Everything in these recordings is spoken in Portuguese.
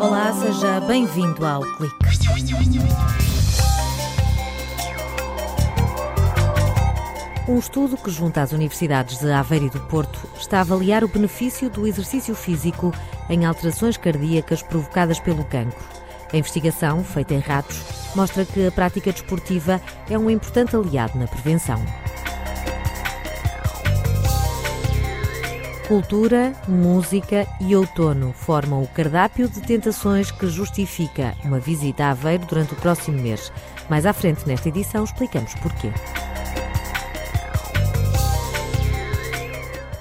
Olá, seja bem-vindo ao Clique. Um estudo que junta as universidades de Aveiro e do Porto está a avaliar o benefício do exercício físico em alterações cardíacas provocadas pelo cancro. A investigação, feita em ratos, mostra que a prática desportiva é um importante aliado na prevenção. Cultura, música e outono formam o cardápio de tentações que justifica uma visita a Aveiro durante o próximo mês. Mais à frente nesta edição explicamos porquê.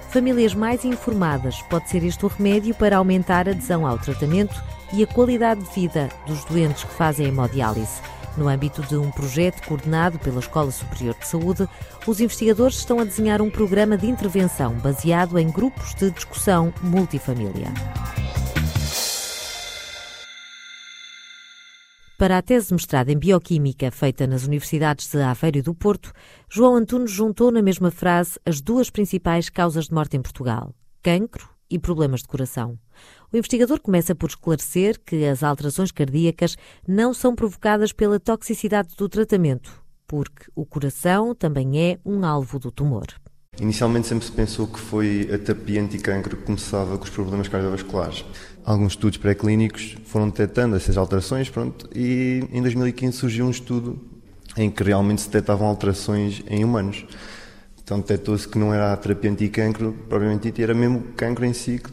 Famílias mais informadas pode ser este o remédio para aumentar a adesão ao tratamento e a qualidade de vida dos doentes que fazem hemodiálise. No âmbito de um projeto coordenado pela Escola Superior de Saúde, os investigadores estão a desenhar um programa de intervenção baseado em grupos de discussão multifamília. Para a tese de mestrado em Bioquímica feita nas Universidades de Aveiro e do Porto, João Antunes juntou na mesma frase as duas principais causas de morte em Portugal: cancro e problemas de coração. O investigador começa por esclarecer que as alterações cardíacas não são provocadas pela toxicidade do tratamento, porque o coração também é um alvo do tumor. Inicialmente sempre se pensou que foi a terapia anticancro que começava com os problemas cardiovasculares. Alguns estudos pré-clínicos foram detectando essas alterações pronto, e em 2015 surgiu um estudo em que realmente se detectavam alterações em humanos. Então detectou-se que não era a terapia anticancro propriamente era mesmo o cancro em si que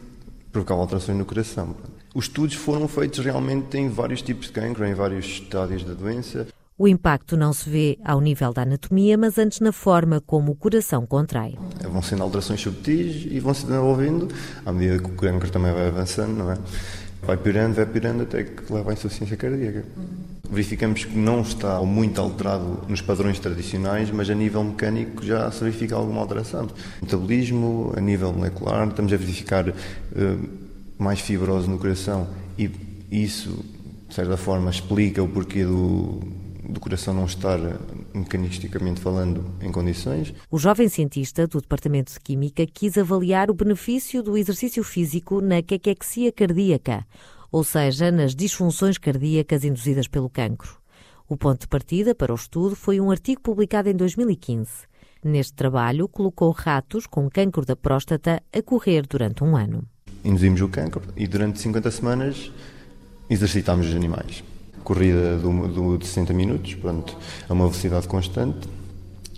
provocava alterações no coração. Os estudos foram feitos realmente em vários tipos de cancro, em vários estádios da doença. O impacto não se vê ao nível da anatomia, mas antes na forma como o coração contrai. Vão sendo alterações subtis e vão se desenvolvendo à medida que o cancro também vai avançando, não é? Vai piorando, vai piorando até que leva à insuficiência cardíaca. Verificamos que não está muito alterado nos padrões tradicionais, mas a nível mecânico já se verifica alguma alteração. Metabolismo, a nível molecular, estamos a verificar uh, mais fibrose no coração e isso, de certa forma, explica o porquê do, do coração não estar, mecanisticamente falando, em condições. O jovem cientista do Departamento de Química quis avaliar o benefício do exercício físico na caquexia cardíaca, ou seja, nas disfunções cardíacas induzidas pelo cancro. O ponto de partida para o estudo foi um artigo publicado em 2015. Neste trabalho, colocou ratos com cancro da próstata a correr durante um ano. Induzimos o cancro e durante 50 semanas exercitámos os animais corrida de 60 minutos, pronto, a uma velocidade constante.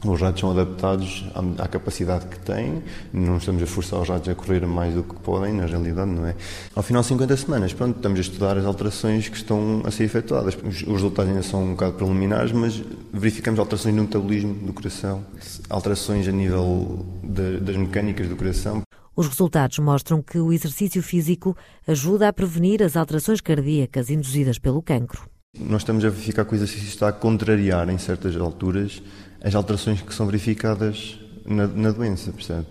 Os ratos são adaptados à, à, capacidade que têm, não estamos a forçar os ratos a correr mais do que podem, na realidade, não é? Ao final de 50 semanas, pronto, estamos a estudar as alterações que estão a ser efetuadas. Os, os resultados ainda são um bocado preliminares, mas verificamos alterações no metabolismo do coração, alterações a nível de, das mecânicas do coração. Os resultados mostram que o exercício físico ajuda a prevenir as alterações cardíacas induzidas pelo cancro. Nós estamos a verificar que o exercício está a contrariar, em certas alturas, as alterações que são verificadas na, na doença, percebe?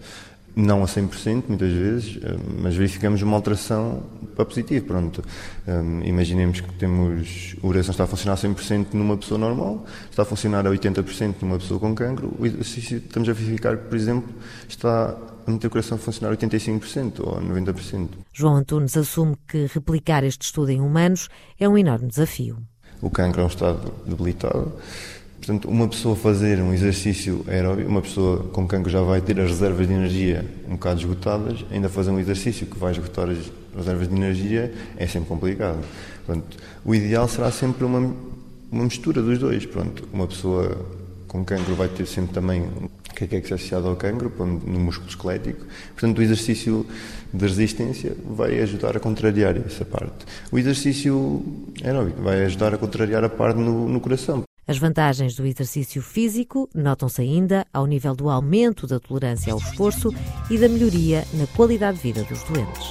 Não a 100%, muitas vezes, eh, mas verificamos uma alteração para positivo, pronto. Um, imaginemos que temos, o coração está a funcionar a 100% numa pessoa normal, está a funcionar a 80% numa pessoa com cancro, estamos a verificar que, por exemplo, está a meter o coração a funcionar 85% ou 90%. João Antunes assume que replicar este estudo em humanos é um enorme desafio. O cancro é um estado debilitado, portanto, uma pessoa fazer um exercício aeróbico, uma pessoa com cancro já vai ter as reservas de energia um bocado esgotadas, ainda fazer um exercício que vai esgotar as reservas de energia é sempre complicado. Portanto, o ideal será sempre uma, uma mistura dos dois. Pronto, uma pessoa com cancro vai ter sempre também que é que é associado ao cancro, no músculo esquelético. Portanto, o exercício de resistência vai ajudar a contrariar essa parte. O exercício aeróbico vai ajudar a contrariar a parte no, no coração. As vantagens do exercício físico notam-se ainda ao nível do aumento da tolerância ao esforço e da melhoria na qualidade de vida dos doentes.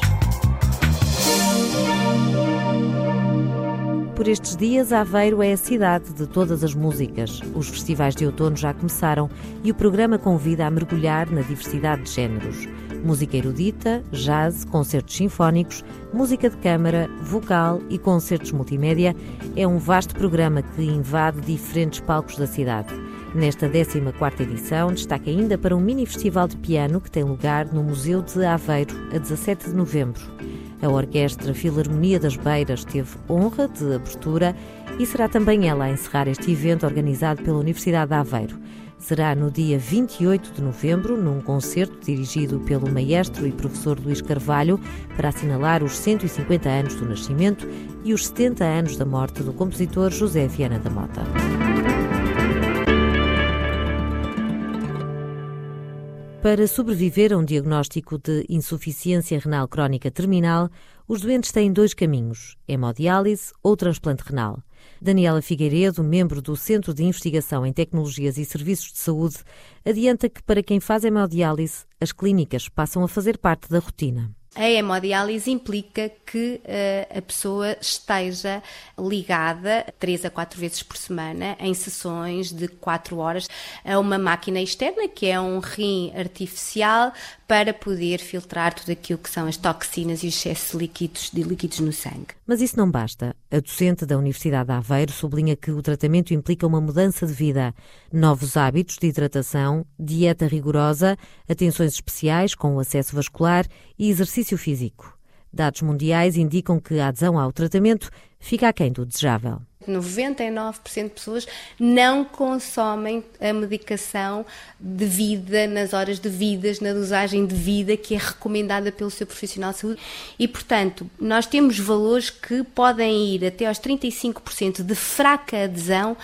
Por estes dias, Aveiro é a cidade de todas as músicas. Os festivais de outono já começaram e o programa convida a mergulhar na diversidade de géneros. Música erudita, jazz, concertos sinfónicos, música de câmara, vocal e concertos multimédia é um vasto programa que invade diferentes palcos da cidade. Nesta 14ª edição, destaca ainda para um mini festival de piano que tem lugar no Museu de Aveiro, a 17 de novembro. A Orquestra Filarmonia das Beiras teve honra de abertura e será também ela a encerrar este evento organizado pela Universidade de Aveiro. Será no dia 28 de novembro, num concerto dirigido pelo maestro e professor Luís Carvalho, para assinalar os 150 anos do nascimento e os 70 anos da morte do compositor José Viana da Mota. Para sobreviver a um diagnóstico de insuficiência renal crónica terminal, os doentes têm dois caminhos: hemodiálise ou transplante renal. Daniela Figueiredo, membro do Centro de Investigação em Tecnologias e Serviços de Saúde, adianta que para quem faz hemodiálise, as clínicas passam a fazer parte da rotina. A hemodiálise implica que uh, a pessoa esteja ligada três a quatro vezes por semana em sessões de quatro horas a uma máquina externa que é um rim artificial para poder filtrar tudo aquilo que são as toxinas e os excessos líquidos, de líquidos no sangue. Mas isso não basta. A docente da Universidade de Aveiro sublinha que o tratamento implica uma mudança de vida, novos hábitos de hidratação, dieta rigorosa, atenções especiais com o acesso vascular e exercício físico. Dados mundiais indicam que a adesão ao tratamento fica aquém do desejável. 99% de pessoas não consomem a medicação devida nas horas devidas, na dosagem devida que é recomendada pelo seu profissional de saúde. E, portanto, nós temos valores que podem ir até aos 35% de fraca adesão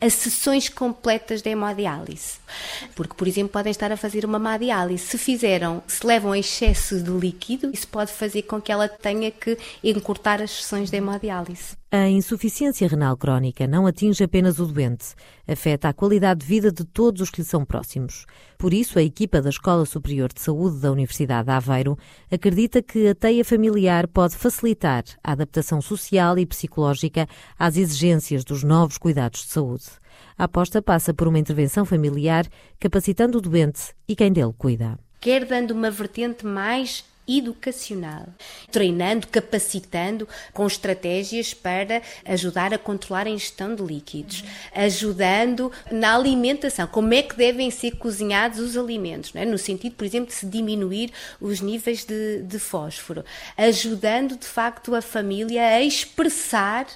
a sessões completas de hemodiálise. Porque, por exemplo, podem estar a fazer uma má diálise. Se fizeram, se levam excesso de líquido, isso pode fazer com que ela tenha que encurtar as sessões de hemodiálise. A insuficiência renal crónica não atinge apenas o doente, afeta a qualidade de vida de todos os que lhe são próximos. Por isso, a equipa da Escola Superior de Saúde da Universidade de Aveiro acredita que a teia familiar pode facilitar a adaptação social e psicológica às exigências dos novos cuidados de saúde. A aposta passa por uma intervenção familiar, capacitando o doente e quem dele cuida. Quer dando uma vertente mais educacional, treinando, capacitando com estratégias para ajudar a controlar a ingestão de líquidos, ajudando na alimentação, como é que devem ser cozinhados os alimentos, é? no sentido, por exemplo, de se diminuir os níveis de, de fósforo, ajudando de facto a família a expressar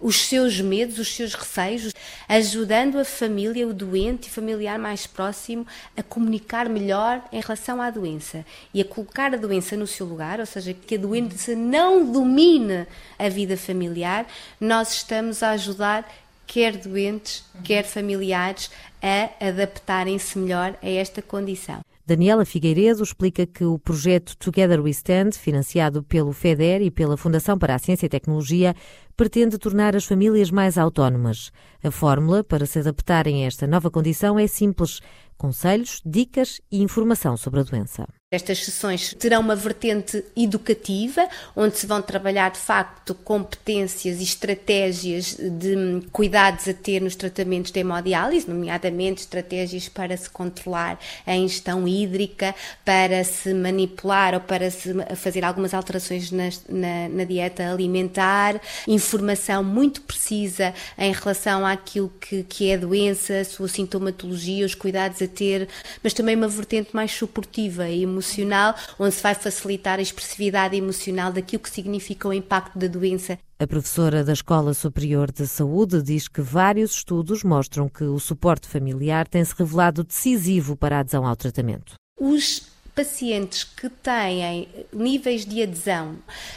os seus medos, os seus receios, ajudando a família, o doente e familiar mais próximo a comunicar melhor em relação à doença e a colocar a doença no seu lugar, ou seja, que a doença não domine a vida familiar, nós estamos a ajudar quer doentes, quer familiares a adaptarem-se melhor a esta condição. Daniela Figueiredo explica que o projeto Together We Stand, financiado pelo FEDER e pela Fundação para a Ciência e Tecnologia, pretende tornar as famílias mais autónomas. A fórmula para se adaptarem a esta nova condição é simples: conselhos, dicas e informação sobre a doença. Estas sessões terão uma vertente educativa, onde se vão trabalhar de facto competências e estratégias de cuidados a ter nos tratamentos de hemodiálise, nomeadamente estratégias para se controlar a ingestão hídrica, para se manipular ou para se fazer algumas alterações na, na, na dieta alimentar, informação muito precisa em relação àquilo que, que é a doença, a sua sintomatologia, os cuidados a ter, mas também uma vertente mais suportiva e emocional, onde se vai facilitar a expressividade emocional daquilo que significa o impacto da doença. A professora da Escola Superior de Saúde diz que vários estudos mostram que o suporte familiar tem se revelado decisivo para a adesão ao tratamento. Os pacientes que têm níveis de adesão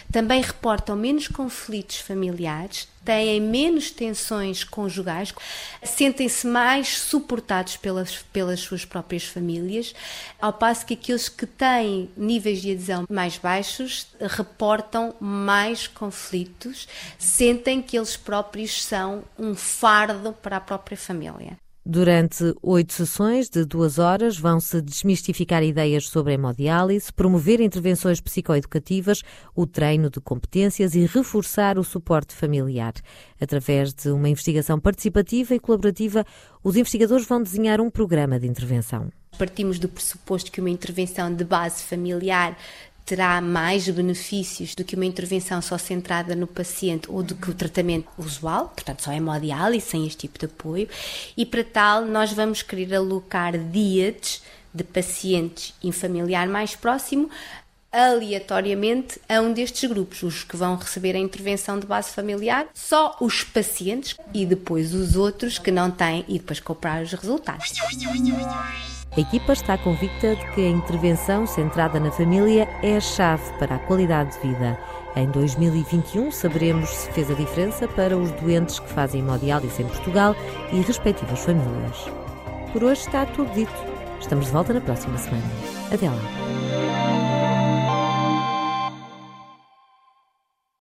também reportam menos conflitos familiares, têm menos tensões conjugais, sentem-se mais suportados pelas, pelas suas próprias famílias, ao passo que aqueles que têm níveis de adesão mais baixos reportam mais conflitos, sentem que eles próprios são um fardo para a própria família. Durante oito sessões de duas horas vão-se desmistificar ideias sobre hemodiálise, promover intervenções psicoeducativas, o treino de competências e reforçar o suporte familiar. Através de uma investigação participativa e colaborativa, os investigadores vão desenhar um programa de intervenção. Partimos do pressuposto que uma intervenção de base familiar terá mais benefícios do que uma intervenção só centrada no paciente ou do que o tratamento usual, portanto, só hemodiálise, sem este tipo de apoio, e para tal nós vamos querer alocar dias de pacientes em familiar mais próximo aleatoriamente a um destes grupos, os que vão receber a intervenção de base familiar, só os pacientes e depois os outros que não têm e depois comprar os resultados. A equipa está convicta de que a intervenção centrada na família é a chave para a qualidade de vida. Em 2021 saberemos se fez a diferença para os doentes que fazem hemodiálise em Portugal e respectivas famílias. Por hoje está tudo dito. Estamos de volta na próxima semana. Até lá.